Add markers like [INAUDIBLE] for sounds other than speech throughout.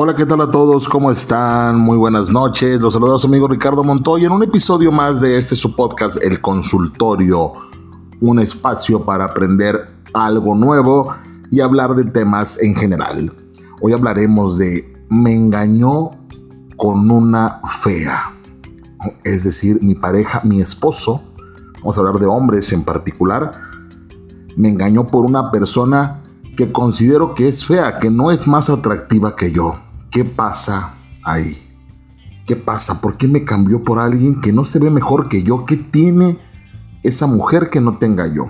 Hola, ¿qué tal a todos? ¿Cómo están? Muy buenas noches. Los saludos amigo Ricardo Montoya en un episodio más de este su podcast, El Consultorio. Un espacio para aprender algo nuevo y hablar de temas en general. Hoy hablaremos de me engañó con una fea. Es decir, mi pareja, mi esposo, vamos a hablar de hombres en particular, me engañó por una persona que considero que es fea, que no es más atractiva que yo. ¿Qué pasa ahí? ¿Qué pasa? ¿Por qué me cambió por alguien que no se ve mejor que yo? ¿Qué tiene esa mujer que no tenga yo?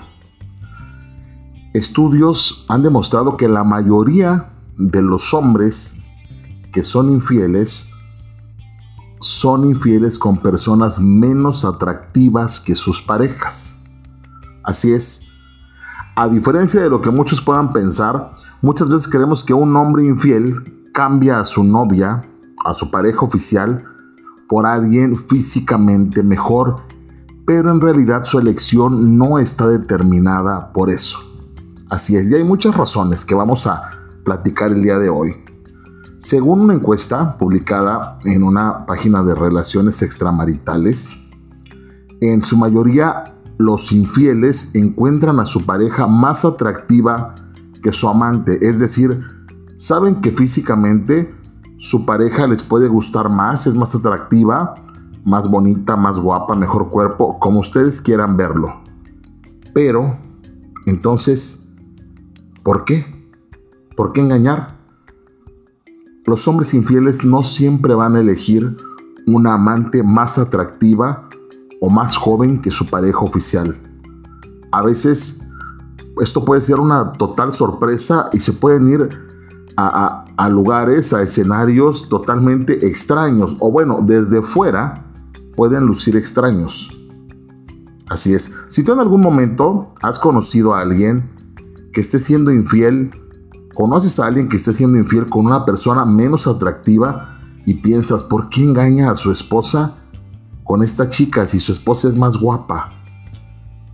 Estudios han demostrado que la mayoría de los hombres que son infieles son infieles con personas menos atractivas que sus parejas. Así es. A diferencia de lo que muchos puedan pensar, muchas veces creemos que un hombre infiel cambia a su novia, a su pareja oficial, por alguien físicamente mejor, pero en realidad su elección no está determinada por eso. Así es, y hay muchas razones que vamos a platicar el día de hoy. Según una encuesta publicada en una página de relaciones extramaritales, en su mayoría los infieles encuentran a su pareja más atractiva que su amante, es decir, saben que físicamente su pareja les puede gustar más, es más atractiva, más bonita, más guapa, mejor cuerpo, como ustedes quieran verlo. Pero, entonces, ¿por qué? ¿Por qué engañar? Los hombres infieles no siempre van a elegir una amante más atractiva o más joven que su pareja oficial. A veces esto puede ser una total sorpresa y se pueden ir a, lugares, a escenarios totalmente extraños, o bueno, desde fuera pueden lucir extraños. Así es, si tú en algún momento has conocido a alguien que esté siendo infiel, conoces a alguien que esté siendo infiel con una persona menos atractiva y piensas, ¿por qué engaña a su esposa con esta chica si su esposa es más guapa?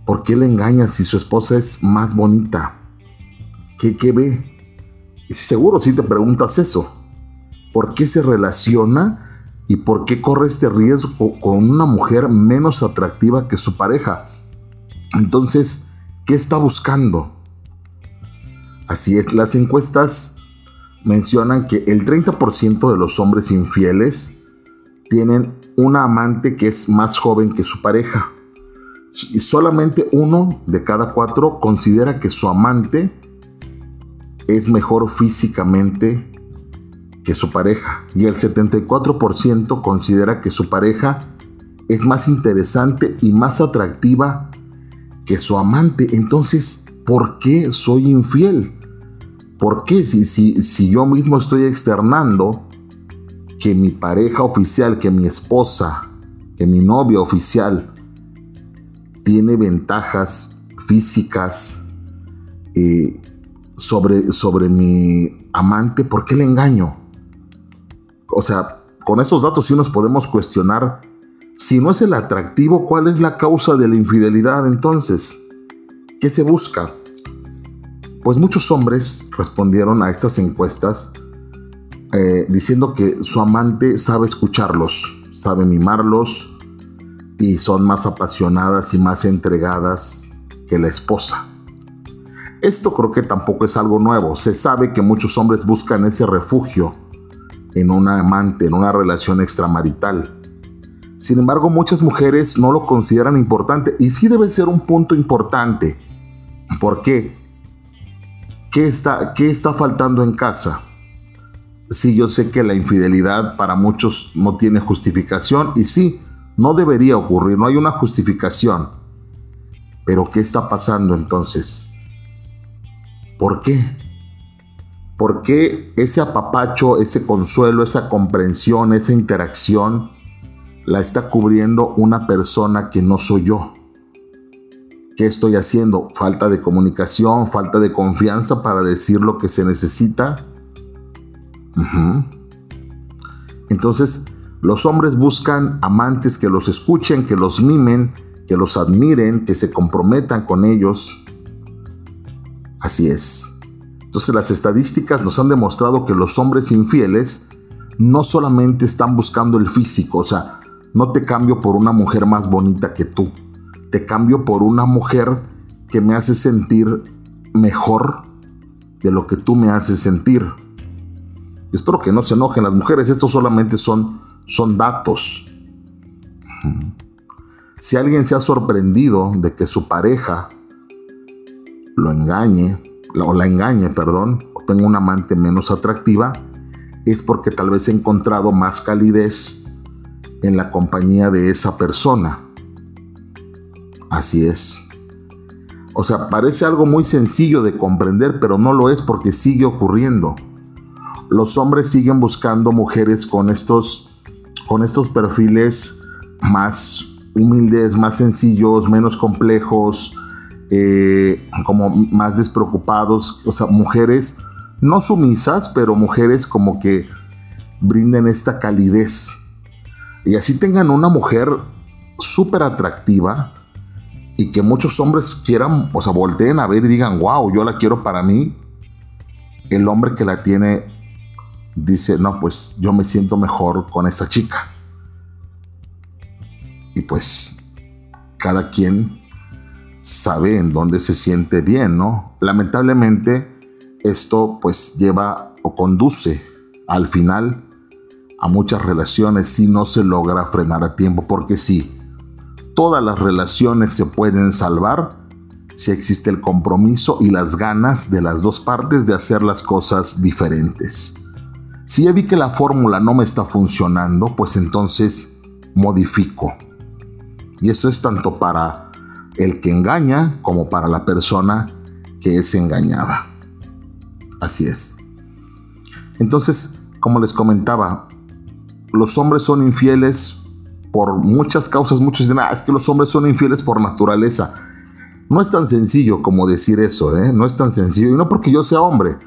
¿Por qué le engaña si su esposa es más bonita? ¿Qué, qué ve? Seguro si te preguntas eso, ¿por qué se relaciona y por qué corre este riesgo con una mujer menos atractiva que su pareja? Entonces, ¿qué está buscando? Así es, las encuestas mencionan que el 30% de los hombres infieles tienen una amante que es más joven que su pareja. Y solamente uno de cada cuatro considera que su amante es mejor físicamente que su pareja y el 74% considera que su pareja es más interesante y más atractiva que su amante. Entonces, ¿por qué soy infiel? ¿Por qué si, si, si yo mismo estoy externando que mi pareja oficial, que mi esposa, que mi novia oficial tiene ventajas físicas, eh, sobre, sobre mi amante, ¿por qué le engaño? O sea, con esos datos sí nos podemos cuestionar si no es el atractivo, ¿cuál es la causa de la infidelidad entonces? ¿Qué se busca? Pues muchos hombres respondieron a estas encuestas eh, diciendo que su amante sabe escucharlos, sabe mimarlos y son más apasionadas y más entregadas que la esposa. Esto creo que tampoco es algo nuevo. Se sabe que muchos hombres buscan ese refugio en una amante, en una relación extramarital. Sin embargo, muchas mujeres no lo consideran importante y sí debe ser un punto importante. ¿Por qué? ¿Qué está, qué está faltando en casa? Sí, yo sé que la infidelidad para muchos no tiene justificación y sí, no debería ocurrir, no hay una justificación. Pero ¿qué está pasando entonces? ¿Por qué? ¿Por qué ese apapacho, ese consuelo, esa comprensión, esa interacción la está cubriendo una persona que no soy yo? ¿Qué estoy haciendo? ¿Falta de comunicación? ¿Falta de confianza para decir lo que se necesita? Entonces, los hombres buscan amantes que los escuchen, que los mimen, que los admiren, que se comprometan con ellos Así es. Entonces las estadísticas nos han demostrado que los hombres infieles no solamente están buscando el físico, o sea, no te cambio por una mujer más bonita que tú, te cambio por una mujer que me hace sentir mejor de lo que tú me haces sentir. Espero que no se enojen las mujeres, estos solamente son, son datos. Si alguien se ha sorprendido de que su pareja lo engañe, o la engañe, perdón, o tenga una amante menos atractiva, es porque tal vez ha encontrado más calidez en la compañía de esa persona. Así es. O sea, parece algo muy sencillo de comprender, pero no lo es porque sigue ocurriendo. Los hombres siguen buscando mujeres con estos, con estos perfiles más humildes, más sencillos, menos complejos, eh, como más despreocupados, o sea, mujeres no sumisas, pero mujeres como que brinden esta calidez. Y así tengan una mujer súper atractiva, y que muchos hombres quieran, o sea, volteen a ver y digan, wow, yo la quiero para mí, el hombre que la tiene dice, no, pues yo me siento mejor con esta chica. Y pues cada quien sabe en dónde se siente bien, ¿no? Lamentablemente esto pues lleva o conduce al final a muchas relaciones si no se logra frenar a tiempo, porque sí, todas las relaciones se pueden salvar si existe el compromiso y las ganas de las dos partes de hacer las cosas diferentes. Si ya vi que la fórmula no me está funcionando, pues entonces modifico. Y eso es tanto para el que engaña como para la persona que es engañada. Así es. Entonces, como les comentaba, los hombres son infieles por muchas causas, muchos dicen, ah, es que los hombres son infieles por naturaleza. No es tan sencillo como decir eso, ¿eh? no es tan sencillo, y no porque yo sea hombre,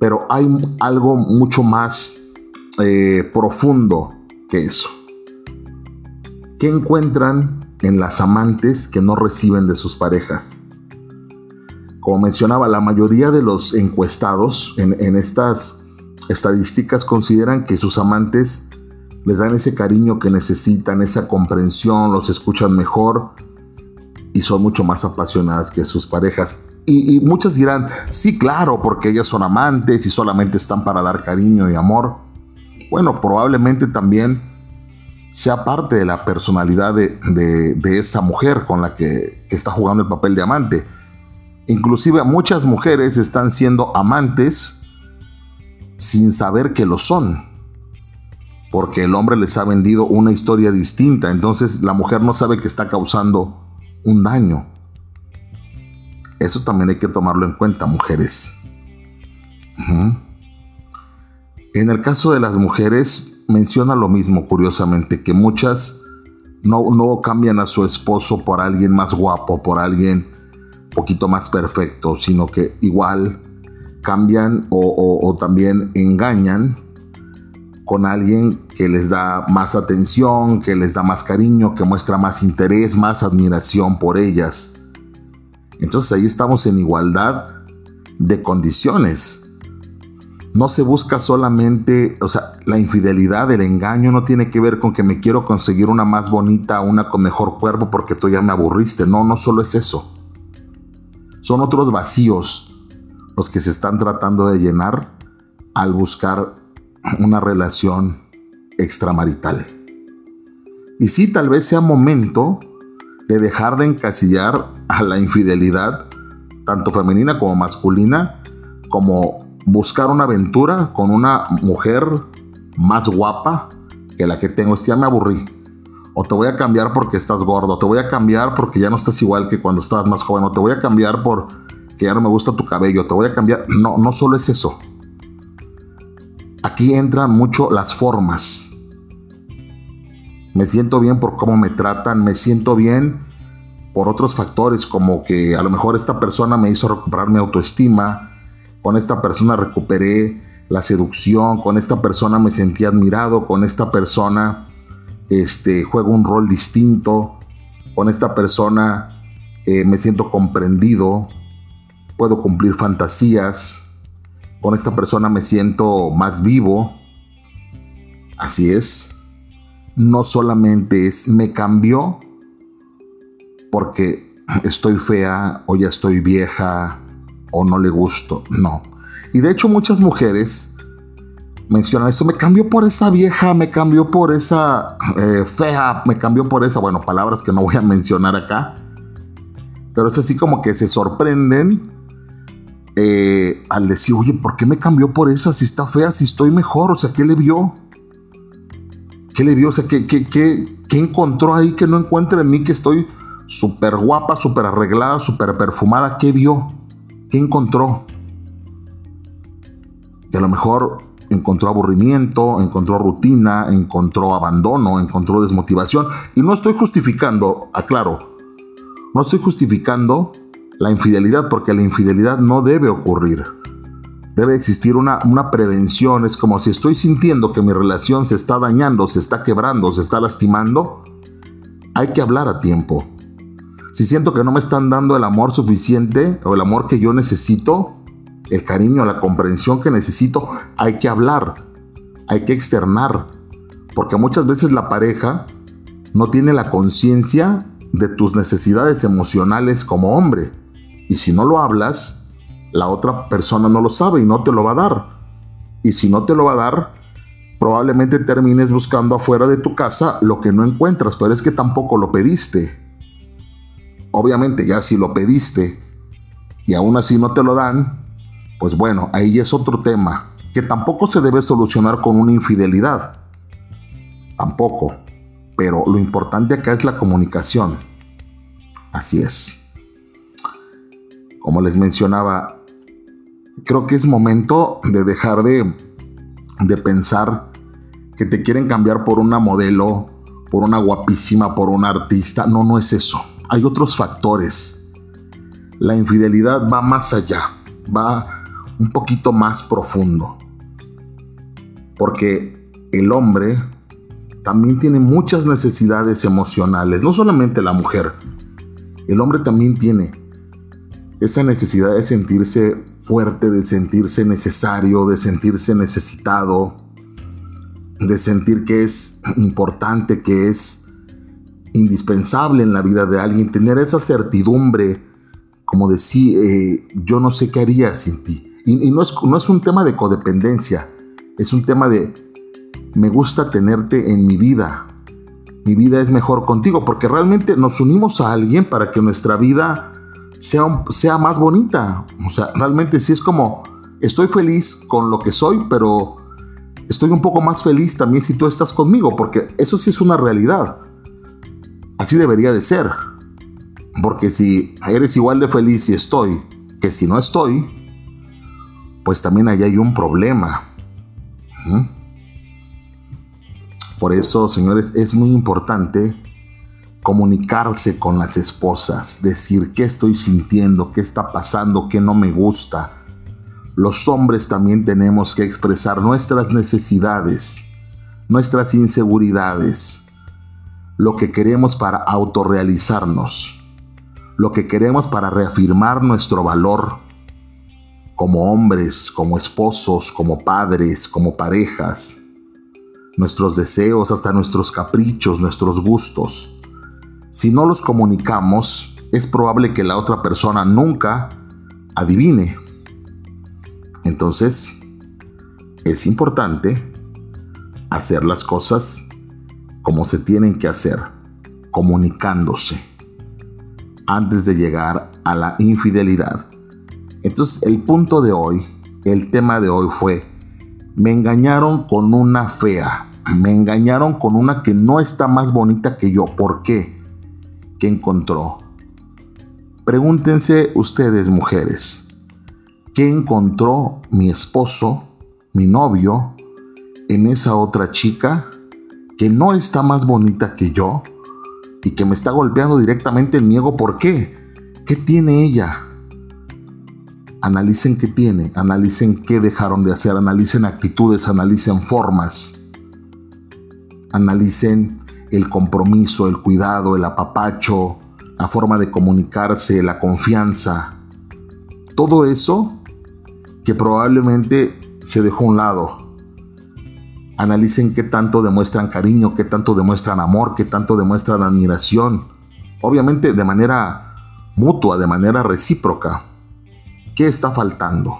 pero hay algo mucho más eh, profundo que eso. ¿Qué encuentran en las amantes que no reciben de sus parejas? Como mencionaba, la mayoría de los encuestados en estas estadísticas consideran que sus amantes les dan ese cariño que necesitan, esa comprensión, los escuchan mejor y son mucho más apasionadas que sus parejas. Y, muchas dirán, sí, claro, porque ellas son amantes y solamente están para dar cariño y amor. Bueno, probablemente también sea parte de la personalidad de, esa mujer con la que, que está jugando el papel de amante. Inclusive muchas mujeres están siendo amantes sin saber que lo son porque el hombre les ha vendido una historia distinta, entonces la mujer no sabe que está causando un daño. Eso también hay que tomarlo en cuenta, mujeres. En el caso de las mujeres, menciona lo mismo, curiosamente, que muchas no, no cambian a su esposo por alguien más guapo, por alguien poquito más perfecto, sino que igual cambian o también engañan con alguien que les da más atención, que les da más cariño, que muestra más interés, más admiración por ellas. Entonces ahí estamos en igualdad de condiciones. No se busca solamente, o sea, la infidelidad, el engaño no tiene que ver con que me quiero conseguir una más bonita, una con mejor cuerpo porque tú ya me aburriste. No, no solo es eso. Son otros vacíos los que se están tratando de llenar al buscar una relación extramarital. Y sí, tal vez sea momento de dejar de encasillar a la infidelidad, tanto femenina como masculina, como buscar una aventura con una mujer más guapa que la que tengo. Ya me aburrí. O te voy a cambiar porque estás gordo. te voy a cambiar porque ya no estás igual que cuando estabas más joven. O te voy a cambiar porque ya no me gusta tu cabello. Te voy a cambiar. No, no solo es eso. Aquí entran mucho las formas. Me siento bien por cómo me tratan, me siento bien por otros factores como que a lo mejor esta persona me hizo recuperar mi autoestima, con esta persona recuperé la seducción, con esta persona me sentí admirado, con esta persona este, juego un rol distinto, con esta persona eh, me siento comprendido, puedo cumplir fantasías, con esta persona me siento más vivo. Así es. No solamente es me cambió porque estoy fea o ya estoy vieja o no le gusto. No. Y de hecho muchas mujeres mencionan esto, me cambió por esa vieja, me cambió por esa eh, fea, me cambió por esa, bueno, palabras que no voy a mencionar acá. Pero es así como que se sorprenden eh, al decir, oye, ¿por qué me cambió por esa? Si está fea, si estoy mejor, o sea, ¿qué le vio? ¿Qué le vio? O sea, ¿qué, qué, qué, qué encontró ahí que no encuentra en mí que estoy súper guapa, súper arreglada, súper perfumada? ¿Qué vio? ¿Qué encontró? Y a lo mejor encontró aburrimiento, encontró rutina, encontró abandono, encontró desmotivación. Y no estoy justificando, aclaro, no estoy justificando la infidelidad, porque la infidelidad no debe ocurrir. Debe existir una, una, prevención. Es como si estoy sintiendo que mi relación se está dañando, se está quebrando, se está lastimando. Hay que hablar a tiempo. Si siento que no me están dando el amor suficiente o el amor que yo necesito, el cariño, la comprensión que necesito, hay que hablar, hay que externar. Porque muchas veces la pareja no tiene la conciencia de tus necesidades emocionales como hombre. Y si no lo hablas, la otra persona no lo sabe y no te lo va a dar. Y si no te lo va a dar, probablemente termines buscando afuera de tu casa lo que no encuentras, pero es que tampoco lo pediste. Obviamente ya si lo pediste y aún así no te lo dan, pues bueno, ahí es otro tema, que tampoco se debe solucionar con una infidelidad. Tampoco. Pero lo importante acá es la comunicación. Así es como les mencionaba, creo que es momento de dejar de, de pensar que te quieren cambiar por una modelo, por una guapísima, por una artista. No, no es eso. Hay otros factores. La infidelidad va más allá, va un poquito más profundo. Porque el hombre también tiene muchas necesidades emocionales, no solamente la mujer. El hombre también tiene esa necesidad de sentirse fuerte, de sentirse necesario, de sentirse necesitado, de sentir que es importante, que es indispensable en la vida de alguien, tener esa certidumbre, como decir, eh, yo no sé qué haría sin ti. Y, no, es, no es un tema de codependencia, es un tema de, me gusta tenerte en mi vida, mi vida es mejor contigo, porque realmente nos unimos a alguien para que nuestra vida sea, sea más bonita. O sea, realmente sí es como, estoy feliz con lo que soy, pero estoy un poco más feliz también si tú estás conmigo, porque eso sí es una realidad. Así debería de ser. Porque si eres igual de feliz si estoy que si no estoy, pues también ahí hay un problema. Por eso, señores, es muy importante comunicarse con las esposas, decir qué estoy sintiendo, qué está pasando, qué no me gusta. Los hombres también tenemos que expresar nuestras necesidades, nuestras inseguridades, lo que queremos para autorrealizarnos, lo que queremos para reafirmar nuestro valor como hombres, como esposos, como padres, como parejas, nuestros deseos, hasta nuestros caprichos, nuestros gustos. Si no los comunicamos, es probable que la otra persona nunca adivine. Entonces, es importante hacer las cosas como se tienen que hacer, comunicándose, antes de llegar a la infidelidad. Entonces, el punto de hoy, el tema de hoy fue, me engañaron con una fea, me engañaron con una que no está más bonita que yo. ¿Por qué? que encontró. Pregúntense ustedes mujeres, ¿qué encontró mi esposo, mi novio, en esa otra chica que no está más bonita que yo y que me está golpeando directamente en mi ego? ¿Por qué? ¿Qué tiene ella? Analicen qué tiene, analicen qué dejaron de hacer, analicen actitudes, analicen formas, analicen el compromiso, el cuidado, el apapacho, la forma de comunicarse, la confianza. Todo eso que probablemente se dejó a un lado. Analicen qué tanto demuestran cariño, qué tanto demuestran amor, qué tanto demuestran admiración. Obviamente de manera mutua, de manera recíproca. ¿Qué está faltando?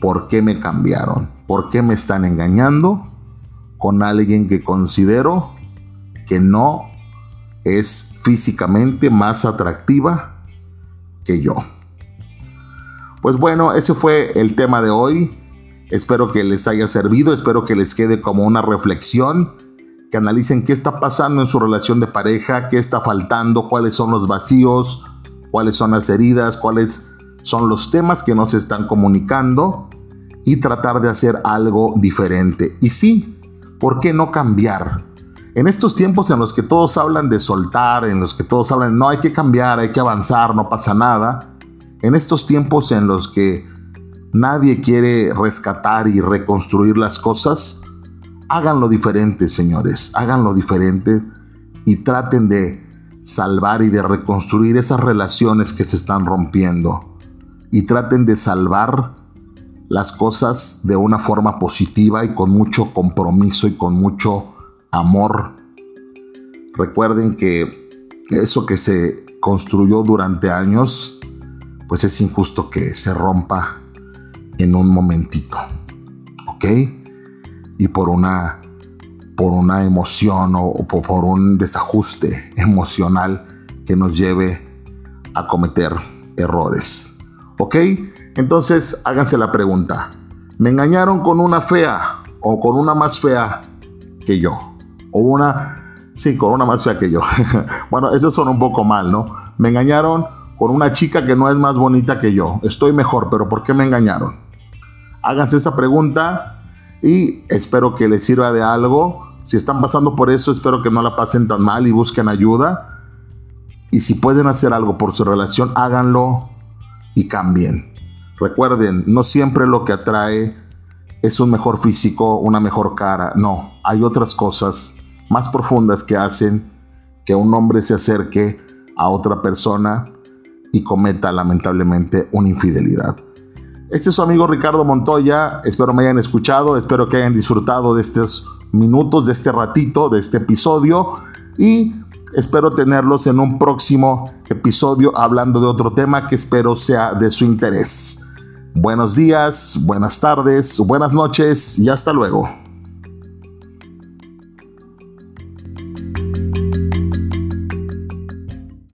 ¿Por qué me cambiaron? ¿Por qué me están engañando con alguien que considero que no es físicamente más atractiva que yo? Pues bueno, ese fue el tema de hoy. Espero que les haya servido, espero que les quede como una reflexión, que analicen qué está pasando en su relación de pareja, qué está faltando, cuáles son los vacíos, cuáles son las heridas, cuáles son los temas que no se están comunicando y tratar de hacer algo diferente. Y sí, ¿por qué no cambiar? En estos tiempos en los que todos hablan de soltar, en los que todos hablan, no hay que cambiar, hay que avanzar, no pasa nada, en estos tiempos en los que nadie quiere rescatar y reconstruir las cosas, háganlo diferente, señores, háganlo diferente y traten de salvar y de reconstruir esas relaciones que se están rompiendo. Y traten de salvar las cosas de una forma positiva y con mucho compromiso y con mucho amor. Recuerden que eso que se construyó durante años, pues es injusto que se rompa en un momentito. ¿Ok? Y por una, por una emoción o, por un desajuste emocional que nos lleve a cometer errores. ¿Ok? Entonces háganse la pregunta. ¿Me engañaron con una fea o con una más fea que yo? O una... Sí, con una más fea que yo. [LAUGHS] bueno, eso son un poco mal, ¿no? Me engañaron con una chica que no es más bonita que yo. Estoy mejor, pero ¿por qué me engañaron? Háganse esa pregunta y espero que les sirva de algo. Si están pasando por eso, espero que no la pasen tan mal y busquen ayuda. Y si pueden hacer algo por su relación, háganlo y cambien. Recuerden, no siempre lo que atrae es un mejor físico, una mejor cara. No, hay otras cosas más profundas que hacen que un hombre se acerque a otra persona y cometa lamentablemente una infidelidad. Este es su amigo Ricardo Montoya, espero me hayan escuchado, espero que hayan disfrutado de estos minutos, de este ratito, de este episodio y espero tenerlos en un próximo episodio hablando de otro tema que espero sea de su interés. Buenos días, buenas tardes, buenas noches y hasta luego.